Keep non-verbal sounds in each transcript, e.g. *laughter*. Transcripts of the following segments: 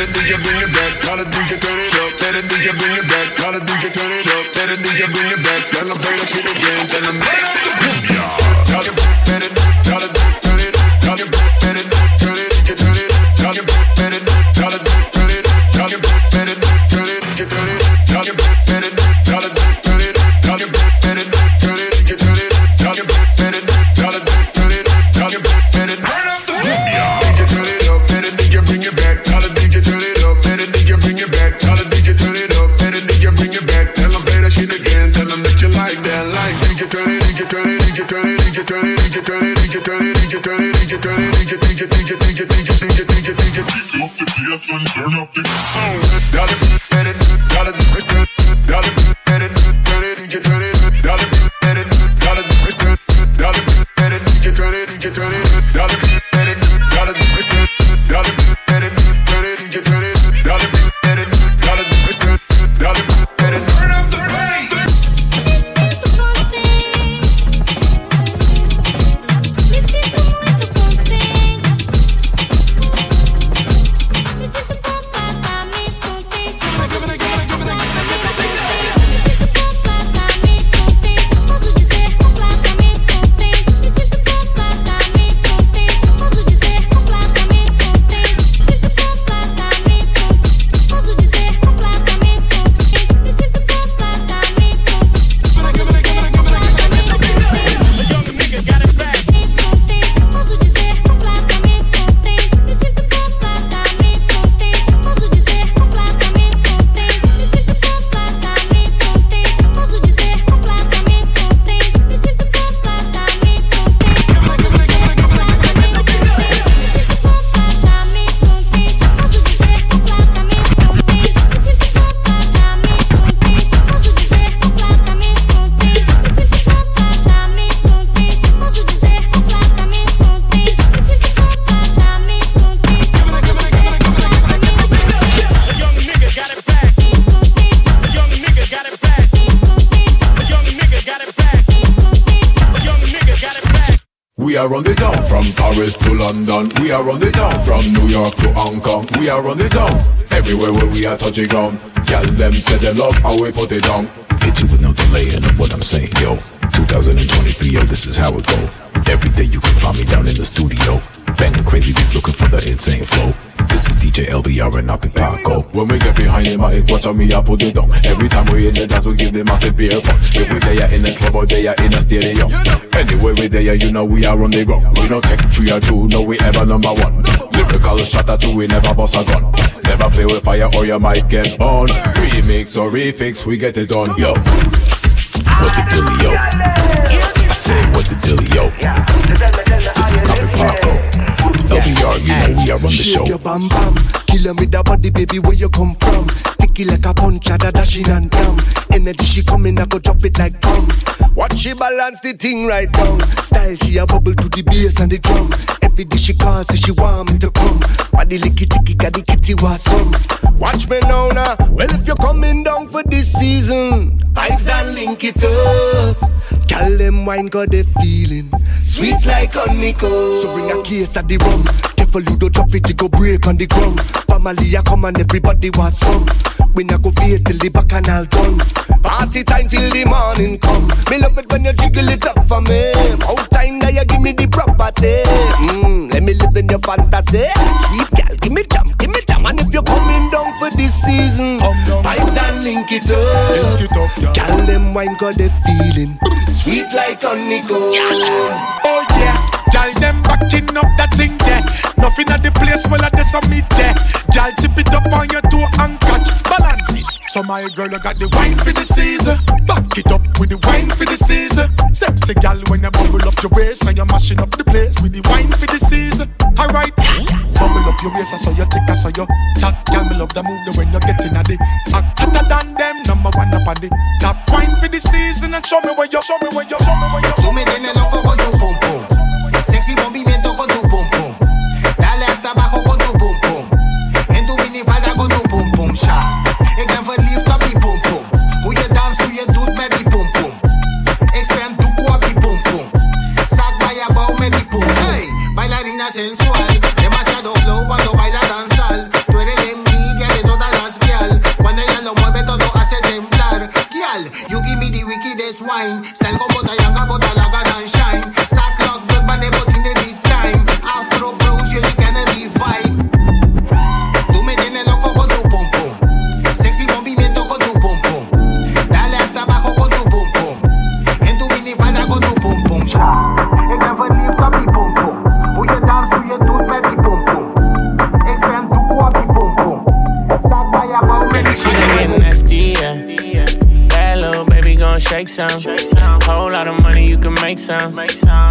Let a DJ bring it back. Let a DJ turn it up. Let a DJ bring it back. Let a DJ turn it up. Let a DJ bring it back. Then I'm playing back again. Then I'm back. We are on the town from New York to Hong Kong. We are on the town everywhere where we are touching ground. Tell them say they love how we put it down. Hit you with no delay in what I'm saying, yo. 2023, yo, this is how it go. Every day you can find me down in the studio. Banging crazy beats looking for the insane flow. This is DJ LBR and I'll be Paco. Oh. When we get behind the mic, watch on me, I put it down. Every time we in the dance, we give them a severe fun. If we there in the club or there in a stadium. Anyway, we there, you know we are on the ground. We don't take three or two, no, we ever number one. Lyrical shot at two, we never bust a gun. Never play with fire or you might get burned. Remix or refix, we get it done. Yo, what the dealio? I say what the dealio? This is not Paco. LBR, you know we are on the show. Shake your bam bam, kill with that body, baby. Where you come from? Ticky like a punch, da dashing and damn. Energy she coming, I go drop it like bomb. Watch she balance the thing right down. Style she a bubble to the bass and the drum. Every day she calls, say she want me to come. Body licky ticky, the kitty was some. Watch me now, now. Well, if you're coming down for this season, vibes and link it up. Tell them wine got the feeling sweet like honeycomb. So bring a case of the rum. Careful you don't drop it, it go break on the ground. Family a come and everybody was some. We not go fade till the back bacchanal done. Party time till the morning come. Fantasy. Sweet girl, give me jam, give me jam. And if you're coming down for this season, vibes and link it up. Tell them wine got the feeling sweet like honeycomb. Oh yeah, Gal them backing up that thing there. Nothing at the place well at the summit there. Gal tip it up on your toe and catch balance it. So my girl, I got the wine for the season. Back it up with the wine for the season. Step, Sexy gal when you bubble up your waist and you're mashing up the place with the wine for the season. Alright, up your waist, I saw you tick, I saw you tack. Gal, me love the move the when you're getting at the act. Hotter than them, number one up on the top. Wine for the season and show me where you, show me where you, show me where you. Tú me shake some. Whole lot of money, you can make some.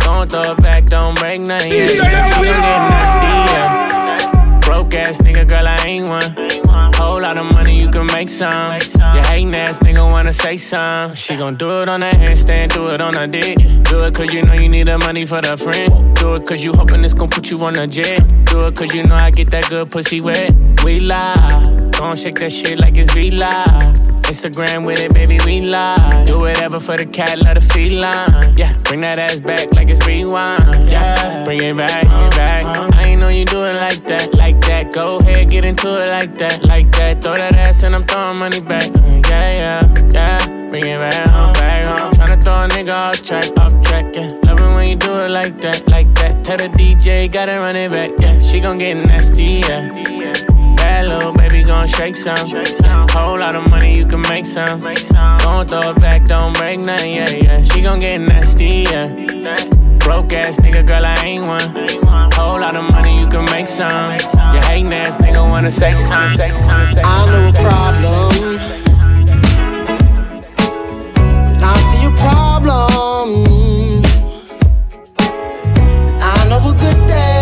Don't throw it back, don't break nothing, yeah. She done getting nasty, yeah. Broke ass nigga, girl, I ain't one. Whole lot of money, you can make some. You hating ass nigga wanna say some. She gon' do it on that handstand, do it on her dick. Do it cause you know you need the money for the friend. Do it cause you hoping it's gon' put you on a jet. Do it cause you know I get that good pussy wet. We lie. Gon' shake that shit like it's V Live. Instagram with it, baby, we live. Do whatever for the cat, let the feline. Yeah, bring that ass back like it's rewind. Yeah, bring it back, bring it back. I ain't know you do it like that, like that. Go ahead, get into it like that, like that. Throw that ass and I'm throwing money back. Yeah, yeah, yeah. Bring it back, home, back home. Tryna throw a nigga off track, off track, yeah. Love it when you do it like that, like that. Tell the DJ, gotta run it back, yeah. She gon' get nasty, yeah. Bad little gon' shake some. Whole lot of money, you can make some. Don't throw it back, don't break nothing, yeah, yeah. She gon' get nasty, yeah. Broke ass nigga, girl, I ain't one. Whole lot of money, you can make some. You hating ass nigga wanna say some, say some, say. I know a problem. I see a problem, I know a good thing.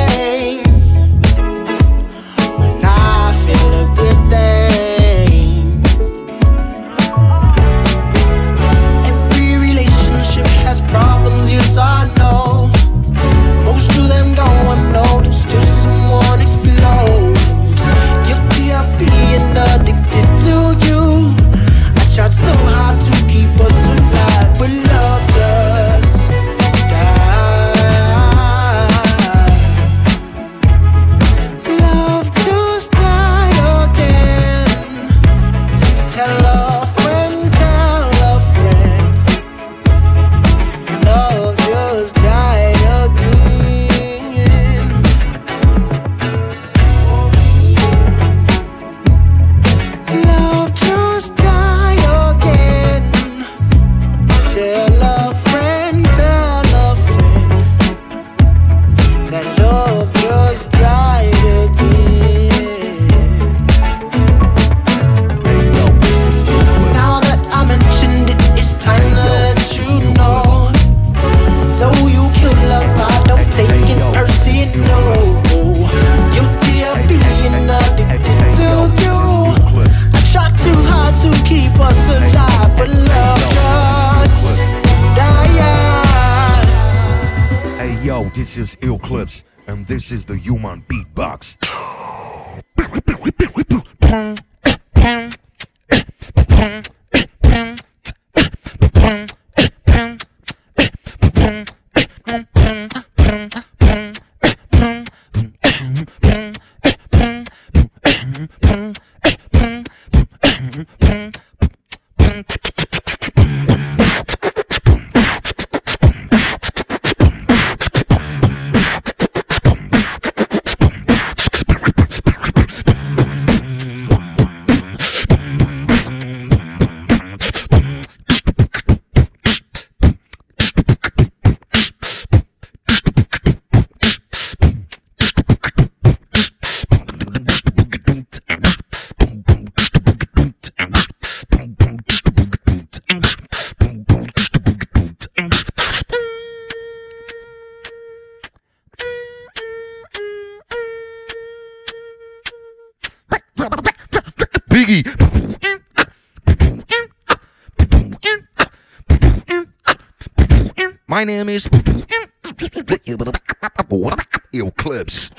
My name is *laughs* Eclipse.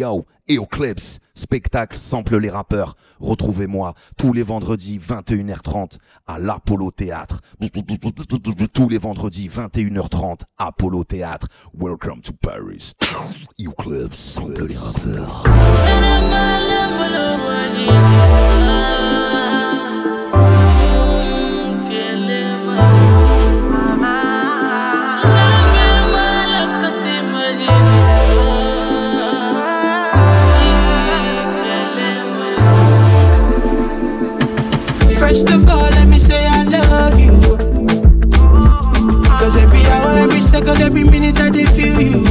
Yo, Eclipse, spectacle sample les rappeurs. Retrouvez-moi tous les vendredis 21h30 à l'Apollo Théâtre. Tous les vendredis 21h30 Apollo Théâtre. Welcome to Paris. Eclipse, sample les rappeurs. First of all, let me say I love you. Cause every hour, every second, every minute I feel you.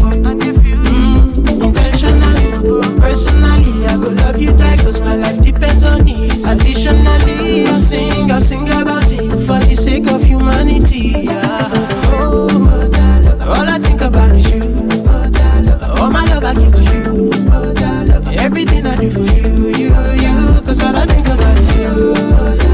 Mm, intentionally, personally, I go love you die cause my life depends on it. Additionally, I'll sing, I'll sing about it for the sake of humanity. Yeah. Oh, all I think about is you. All my love I give to you. Everything I do for you, you, you. Cause all I think about is you.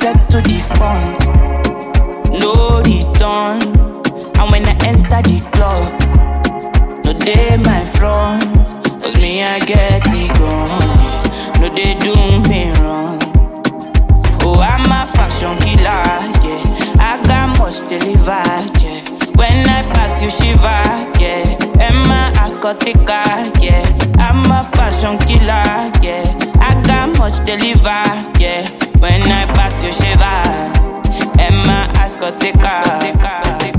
Set to the front. No return. And when I enter the club, no day my front. Cause me, I get it gone. No, they do me wrong. Oh, I'm a fashion killer, yeah. I got much deliver, yeah. When I pass you, shiver, yeah. And my ass got thicker, yeah. I'm a fashion killer, yeah. I got much deliver, yeah. When I pass you, shiver. And my ass got thicker,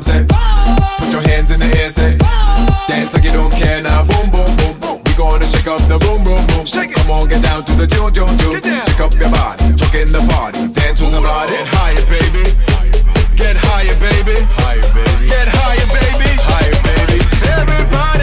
time. Say, put your hands in the air, say, dance like you don't care now. Boom, boom, boom, boom. We gonna shake up the boom, boom, boom. Shake it. Come on, get down to the tune, tune, tune. Shake up your body, joke in the party, dance with somebody. Get higher, baby. Get higher, baby. Higher, baby. Get higher, baby. Higher, baby. Everybody, everybody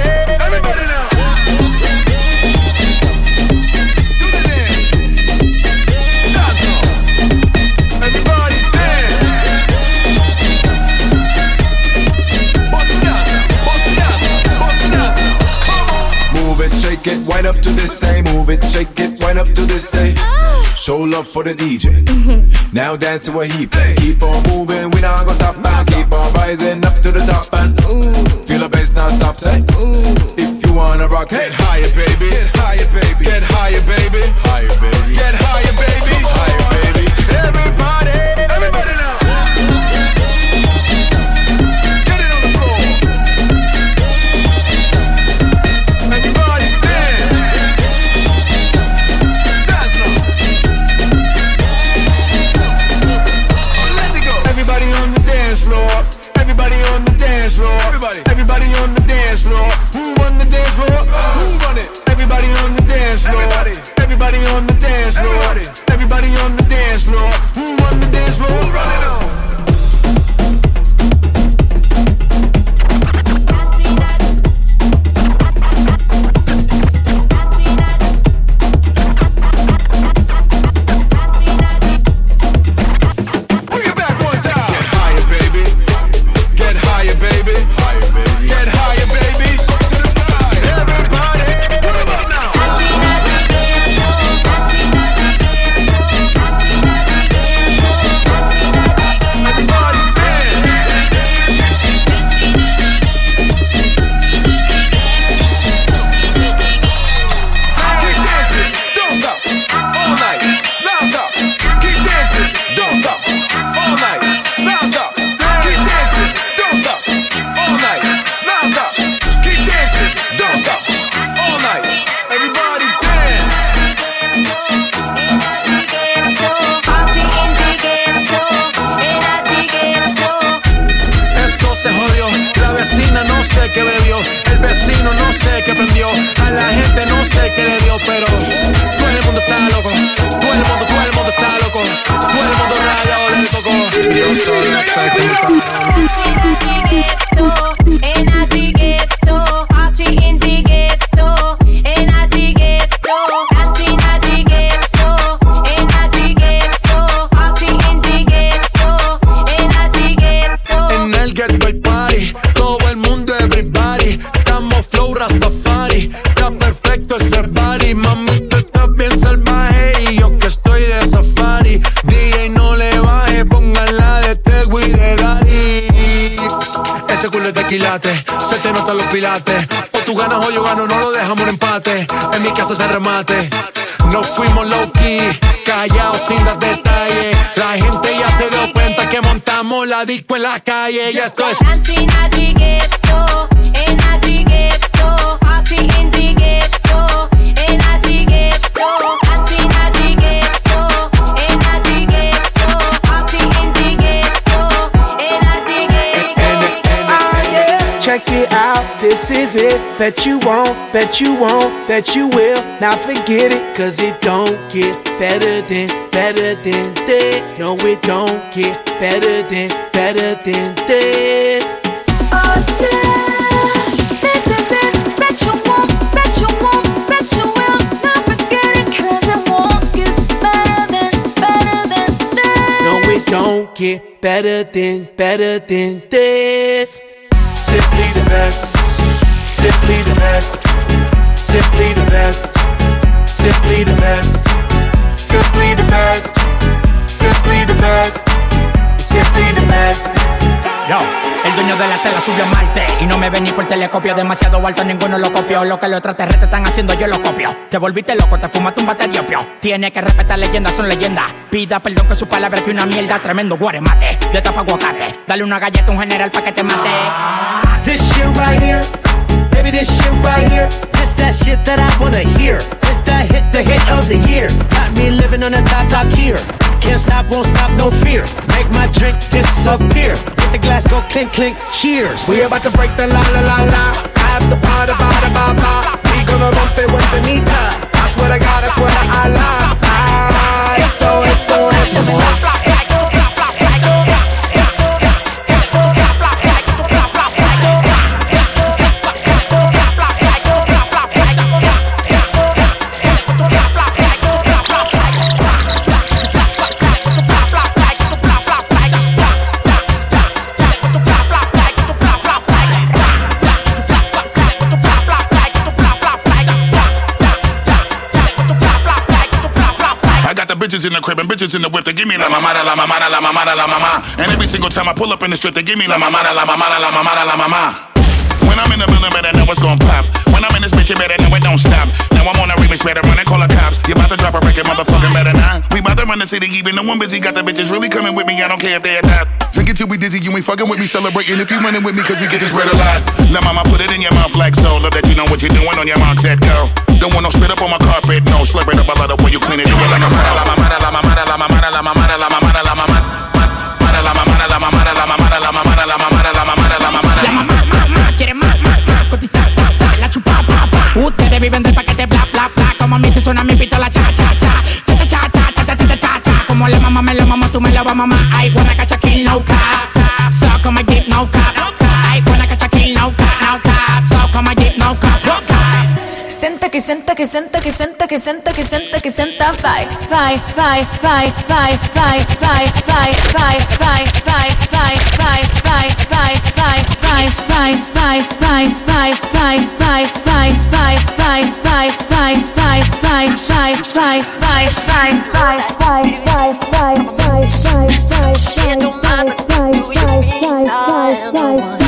to this, say, move it, shake it, wind up to this, say. Show love for the DJ. Now dance to what he play. Keep on moving, we not gonna stop and keep on rising up to the top and feel the bass now stop. Say, if you wanna rock, Get higher, baby. Check it out, This is it, bet you won't, bet you won't, bet you will not forget it, cause it don't get better than, better than this. No, it don't get better than, better than this. Oh, yeah, this is it. Bet you won't, bet you won't, bet you will. Now forget it, cause it won't get better than, better than this. No, it don't get better than, better than this. Simply the best. Simply the best. Simply the best. Simply the best. Simply the best. Simply the best. Simply the best. Yo, el dueño de la tela subió a Marte Y no me vení por telescopio Demasiado alto, ninguno lo copió. Lo que los extraterrestres están haciendo, yo lo copio. Te volviste loco, te fumaste un bate de opio. Tiene que respetar leyendas, son leyendas. Pida perdón que su palabra que una mierda Tremendo guaremate, de tapa aguacate Dale una galleta a un general pa' que te mate. This shit right here, baby, this shit right here. This that shit that I wanna hear. This that hit, the hit of the year. Got me living on a top, top tier. Can't stop, won't stop, no fear. Make my drink disappear. Hit the glass, go clink, clink, cheers. We about to break the la la la la. After party, bada ba ba. We gonna rompe with the nita. That's what I got, that's what I swear bitches in the crib and bitches in the whip. They give me la mamada, la mamada, la mamada, la mama. And every single time I pull up in the strip, they give me la mamada, la mamada, la mamada, la mama. When I'm in the building, better know what's gon' pop. When I'm in this bitch, you better know it don't stop. Now I'm on a remix, better run and call the cops. You about to drop a record, motherfucker, better not. We about to run the city, even though one busy. Got the bitches really coming with me, I don't care if they adopt. Drink it till we dizzy, you ain't fucking with me, celebrating if you running with me, cause we get this red a lot. Now mama, put it in your mouth like so. Love that you know what you're doing on your mark, set go. Don't want no spit up on my carpet, no. Slurp it up, I love the way you clean it. Do it like a mama, la mamada, la mamada, la mamada, la mamada, la mamada, la mamada. La mamada, la mamada, la mamada, la mamada, la mamada, la mamada, la mamada. La mamá, mamá, quiere más Cotizar, sa, sa, la chupa, pa, pa Ustedes viven del paquete, bla, bla, bla Como a mí se suena mi pistola, cha, cha, cha Cha, cha, cha, cha, cha, cha, cha, cha, cha, cha Como la mamá me lo mamo, tú me lo vas a mamar I a kill, no cap So come and get no cap I wanna catch a kill, no cap, no cap So come and get no cap, no cap Senta que senta que senta que senta que senta que senta que senta vai vai vai vai vai vai vai vai vai vai vai vai bye mama, do you mean I am the one?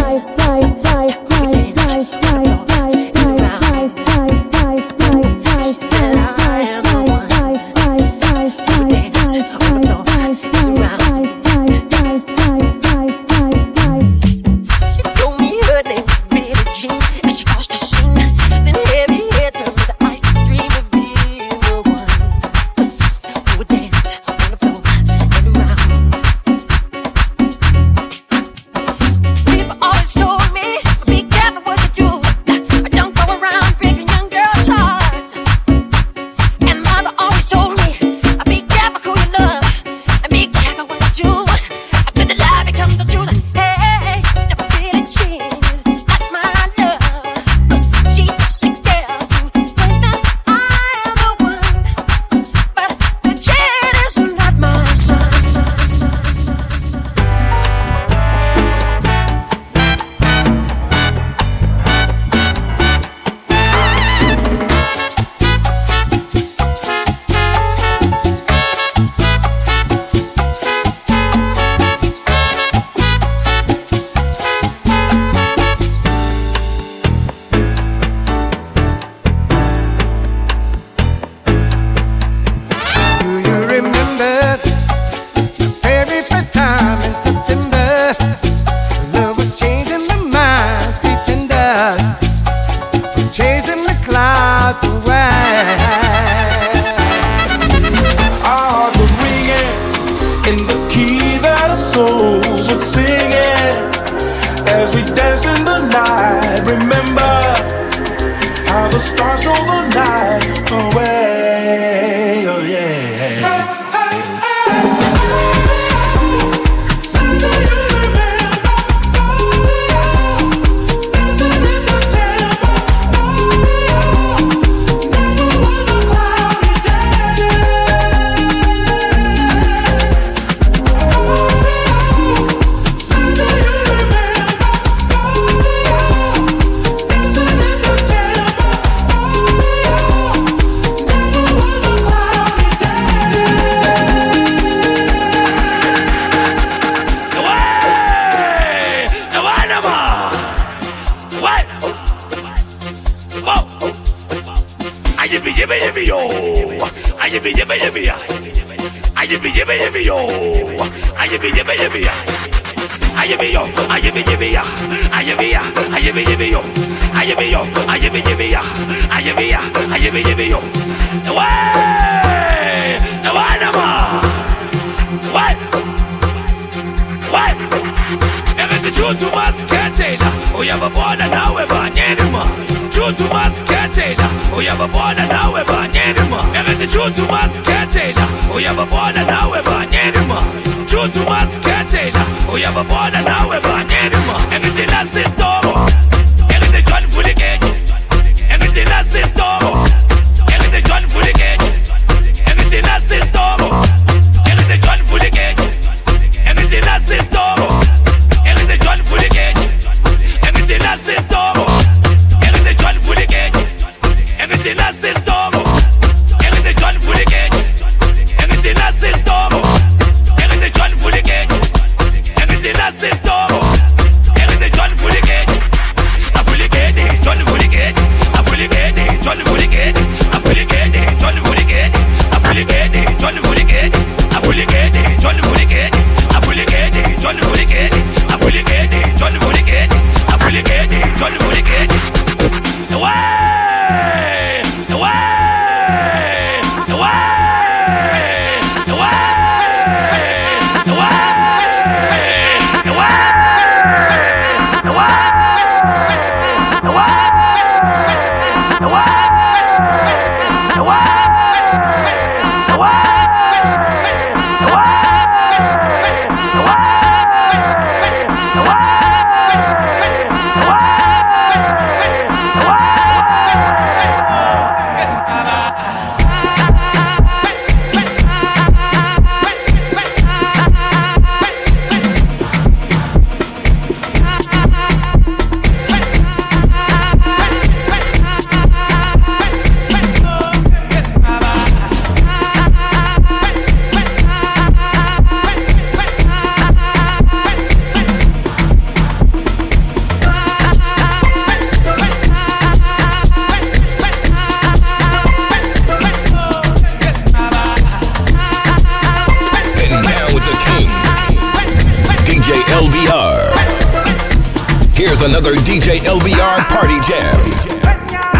Here's another DJ LBR party jam.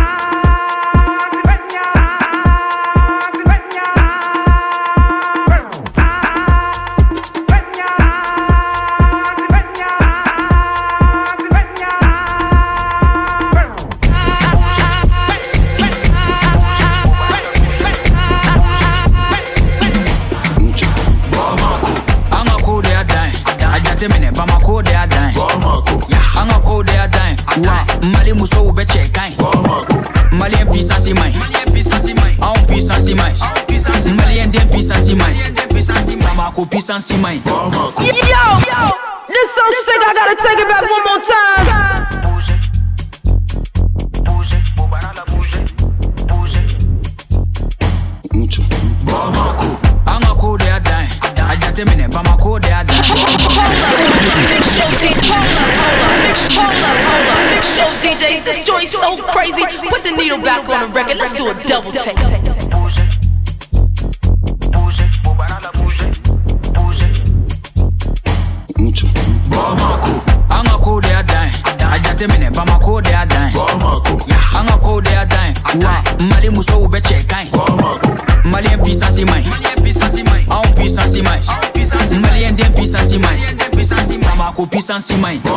substance see mine. Yo, see mine.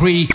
agree.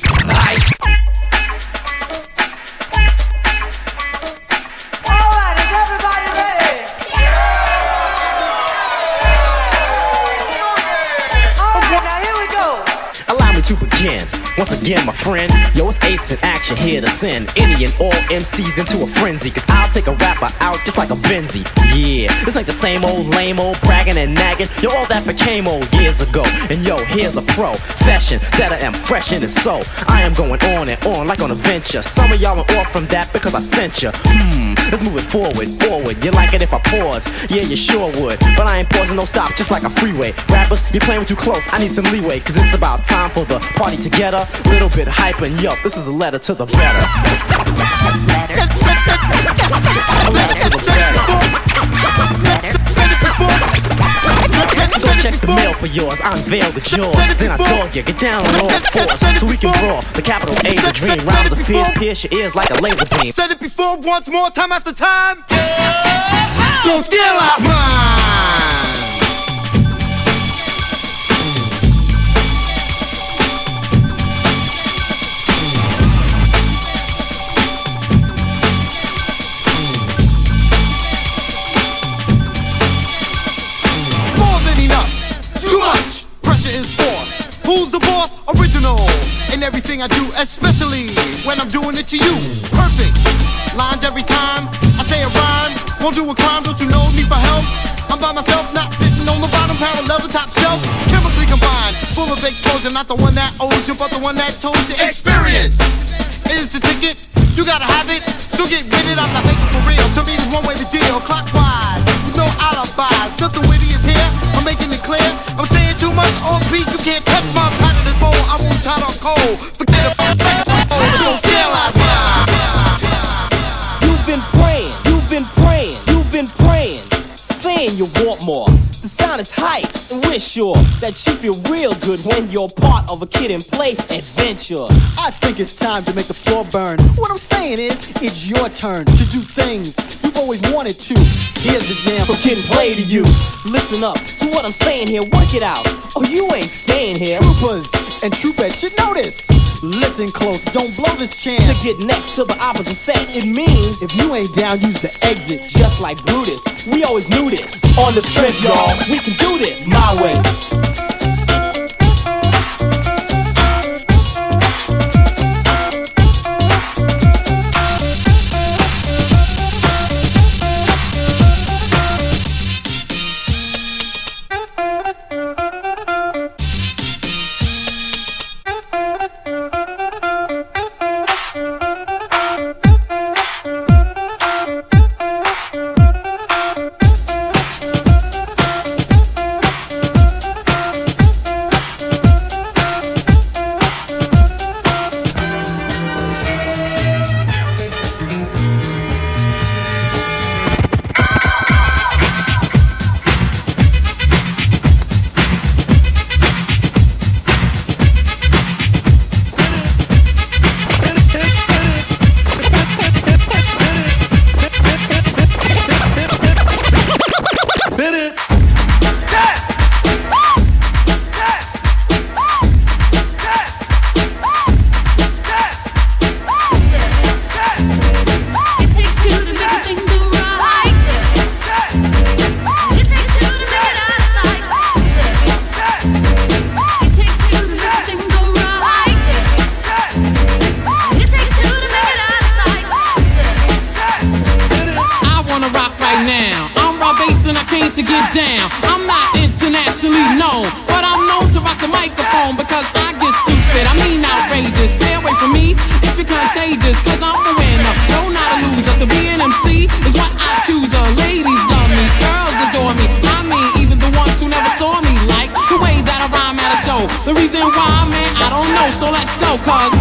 me to begin. Once again, my friend, yo, it's Ace in action here to send any and all MCs into a frenzy. Cause I'll take a rapper out just like a Benzie. Yeah, this ain't the same old lame old bragging and nagging. Yo, all that became old years ago. And yo, here's a profession that I am fresh in and so I am going on and on like on a venture. Some of y'all are off from that because I sent you. Hmm, let's move it forward, forward. You like it if I pause? Yeah, you sure would. But I ain't pausing, no stop, just like a freeway. Rappers, you're playing with too close. I need some leeway, cause it's about time for the party together. Little bit hype and yup, this is a letter to the better. Letter to the better. Check the mail for yours, unveil the jaws. Then I dog you, get down on all fours so we can brawl. The capital A, the dream. Rhymes of fierce, pierce your ears like a laser beam. Said it before, once more, time after time. Don't steal our mind. Who's the boss? Original. In everything I do, especially when I'm doing it to you. Perfect. Lines every time I say a rhyme. Won't do a crime, don't you know me for help? I'm by myself, not sitting on the bottom, parallel to top shelf. Chemically combined, full of exposure, not the one that owes you, but the one that told you. Experience is the ticket. You gotta have it, so get with it. I'm not thinking for real. To me, there's one way to deal. Clockwise, no alibis. Nothing witty is here. I'm making it clear. I'm saying too much on beat. You can't I won't tie on cold. Forget about it. Don't realize You've been praying, you've been praying, you've been praying, saying you want more. The sound is hype, and we're sure that you feel real good when you're part of a Kid 'n Play adventure. I think it's time to make the floor burn. What I'm saying is, it's your turn to do things you've always wanted to. Here's the jam From Kid 'n Play to you. Listen up to what I'm saying here, work it out. Oh, you ain't staying here. Troopers and troopettes should know this. Listen close, don't blow this chance. To get next to the opposite sex, it means if you ain't down, use the exit. Just like Brutus, we always knew this. On the strip, y'all, we can do this my way. Down. I'm not internationally known, but I'm known to rock the microphone because I get stupid. I mean outrageous. Stay away from me if you're contagious, cause I'm a winner. No, not a loser. To be an MC is what I choose. Uh, ladies love me, girls adore me. I mean, even the ones who never saw me like the way that I rhyme at a show. The reason why, man, I don't know. So let's go, cause.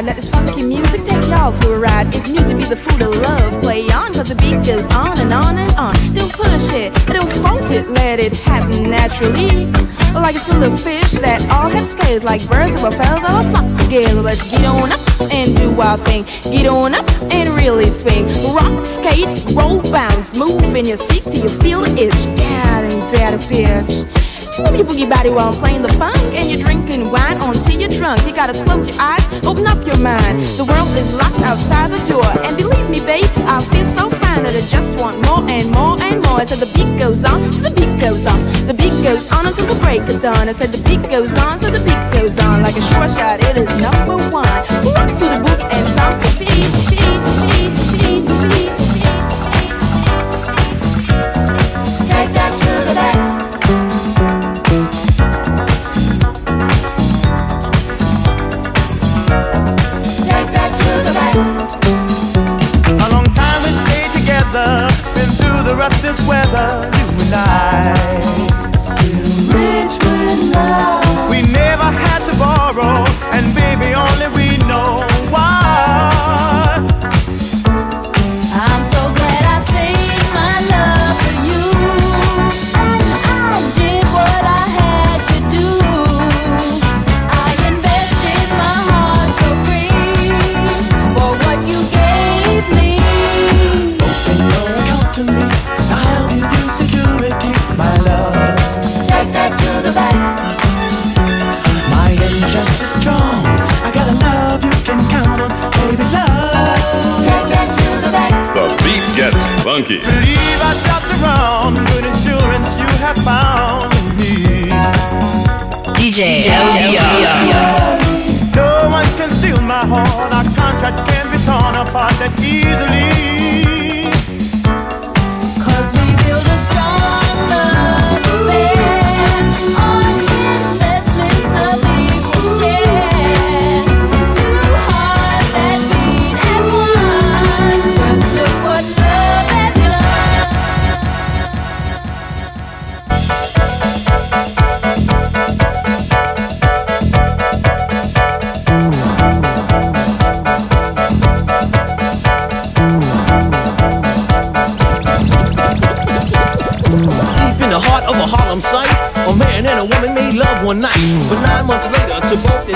ride. Let this funky music take y'all for a ride. If music be the food of love, play on, cause the beat goes on and on and on. Don't push it, don't force it, let it happen naturally. Like a school of fish that all have scales, like birds of a feather flock together. Let's get on up and do our thing. Get on up and really swing. Rock, skate, roll, bounce, move in your seat till you feel the itch. God, ain't that a bitch? Move your boogie body while I'm playing the funk. And you're drinking wine until you're drunk. You gotta close your eyes, open up your mind. Mm. The world is locked outside the door. And believe me, babe, I feel so fine that I just want more and more and more. I said the beat goes on, so the beat goes on. The beat goes on until the break of dawn. I said the beat goes on, so the beat goes on. Like a short shot, it is number one. Rock to the book and stomp your feet. Funky. Believe I shopped around, good insurance you have found in me. DJ No one can steal my heart, our contract can be torn apart that easily. Cause we build a strong love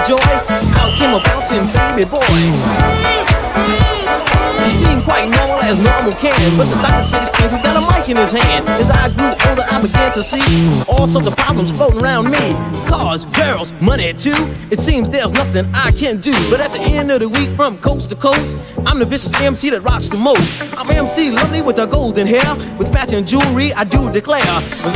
joy, out came a bouncing baby boy. He seemed quite normal as normal can, but the doctor said he's strange. He's got a mic in his hand. As I grew older, I began to see all sorts of problems floating around me. Cars, girls, money too. It seems there's nothing I can do. But at the end of the week, from coast to coast, I'm the vicious MC that rocks the most. I'm MC lovely with the golden hair, with matching jewelry. I do declare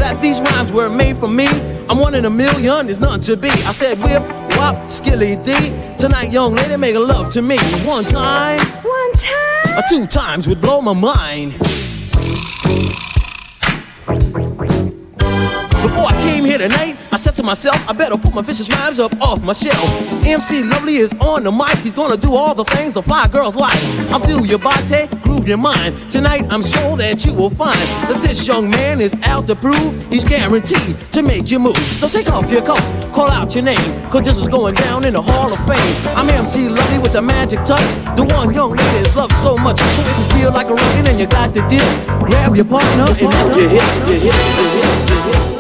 that these rhymes were made for me. I'm one in a million, there's nothing to be. I said whip, wop, skilly D. Tonight, young lady, make a love to me. One time, one time, or two times would blow my mind. Before I came here tonight, I said to myself, I better put my vicious rhymes up off my shelf. MC Lovely is on the mic, he's gonna do all the things the fly girls like. I'll do your body, groove your mind. Tonight, I'm sure that you will find that this young man is out to prove he's guaranteed to make you move. So take off your coat, call out your name, cause this is going down in the Hall of Fame. I'm MC Lovely with the magic touch, the one young ladies love so much. So if you feel like a rockin' and you got the deal, grab your partner and move your hips, your hips, your hips, your hips.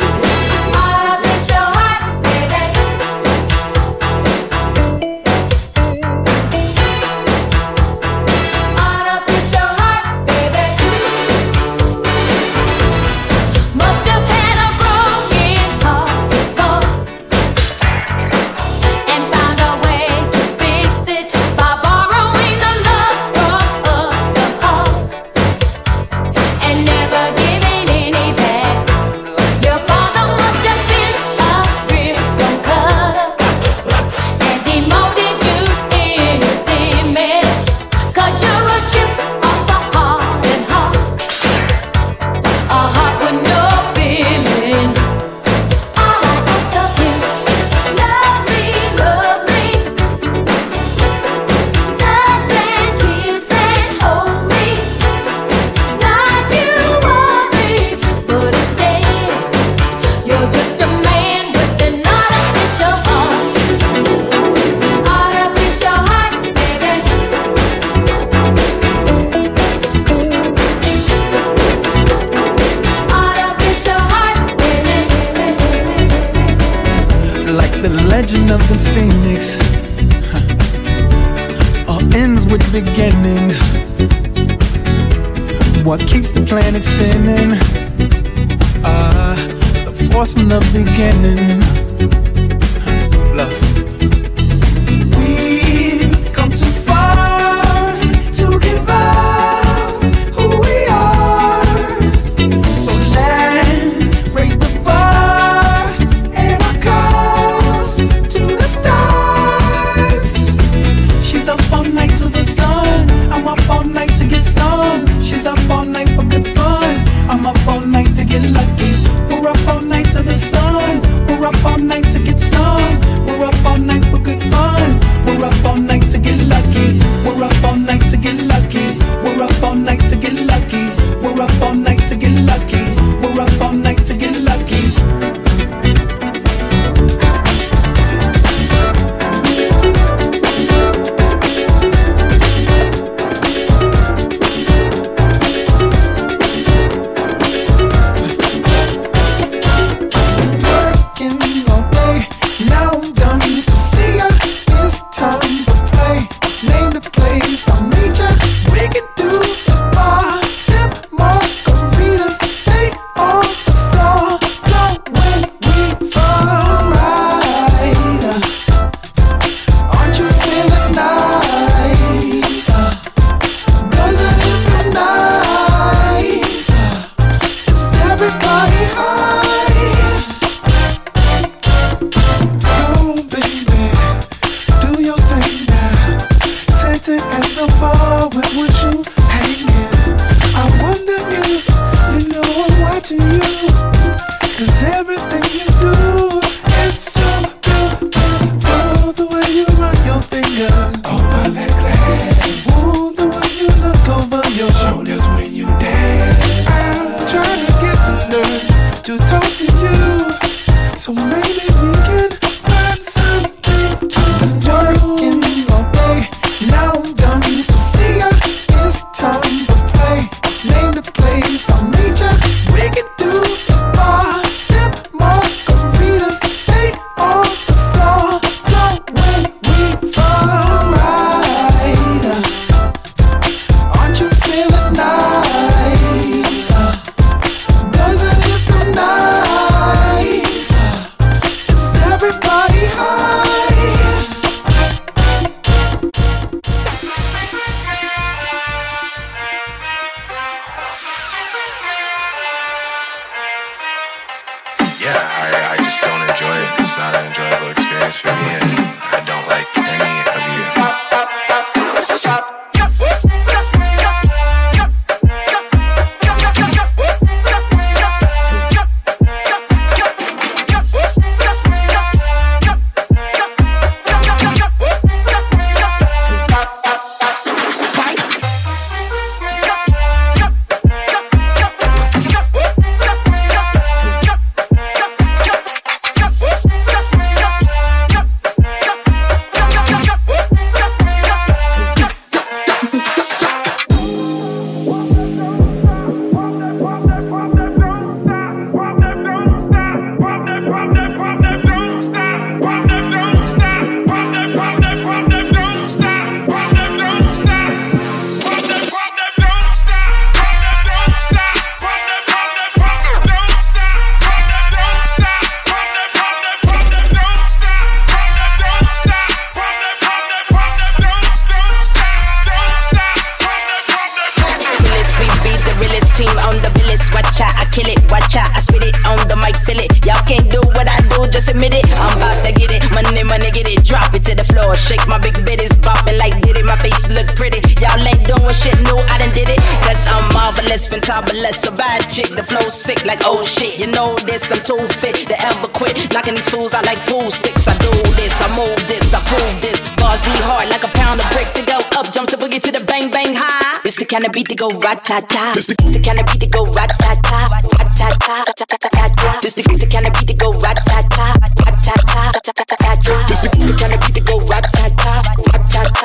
My big bitties, bopping like did it. My face look pretty. Y'all ain't doing shit new, I done did it. Cause I'm marvelous, fantabulous, a bad chick. The flow sick like oh shit. You know this, I'm too fit to ever quit. Knocking these fools out like pool sticks. I do this, I move this, I prove this. Bars be hard like a pound of bricks. It go up, jumps the boogie to the bang bang high. It's the kind of beat that go rat ta ta. It's the kind of beat that go rat ta ta, rat ta ta, ta ta ta ta ta. This the the kind of beat that go rat ta ta, rat ta ta, ta ta ta ta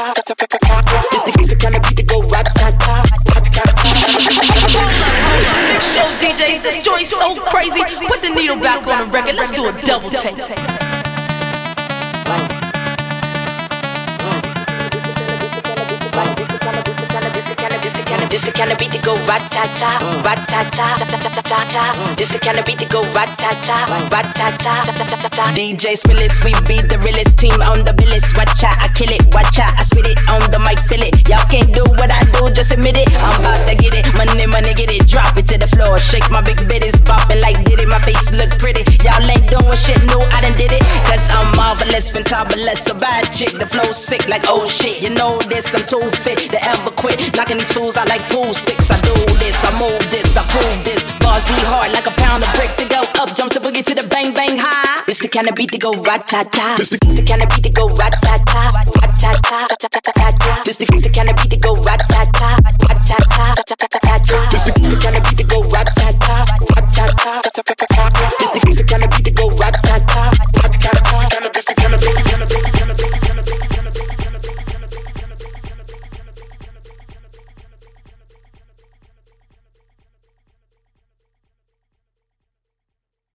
It's the kind of beat that go show DJs, this joint so crazy. Put the needle back on the record. Let's do a double take. This the kind of beat that go rat ta ta, rat ta ta, ta ta ta ta. This the kind of beat that go rat ta ta, rat ta, ta ta ta ta ta. DJ Spillis, we be the realest team on the billis. Watch out, I kill it, watch out, I spit it on the mic, feel it. Y'all can't do what I do, just admit it. I'm about to get it, money, money, get it, drop it to the floor. Shake my big bitties, bopping like did it. My face look pretty. Y'all ain't doing shit new, I done did it. Cause I'm marvelous, fantabulous, a bad chick. The flow sick like oh shit. You know this, I'm too fit to ever quit. Knocking these fools out like pool sticks. I do this, I move this, I prove this. Bars be hard like a pound of bricks. It go up, jumps the boogie to the bang bang high. This the kind of beat to go rat ta ta. This the kind of beat to go rat ta ta, rat ta ta ta ta ta ta. This the kind of beat to go rat ta ta, rat ta ta ta ta ta ta. This the kind of beat to go rat ta ta, rat ta ta ta ta ta ta.